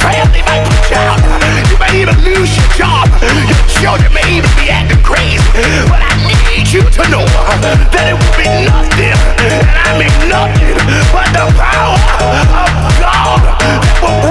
Family they might reach out. You may even lose your job. Your children may even be at the grace. But I need you to know that it will be nothing, and I mean nothing, but the power of God that will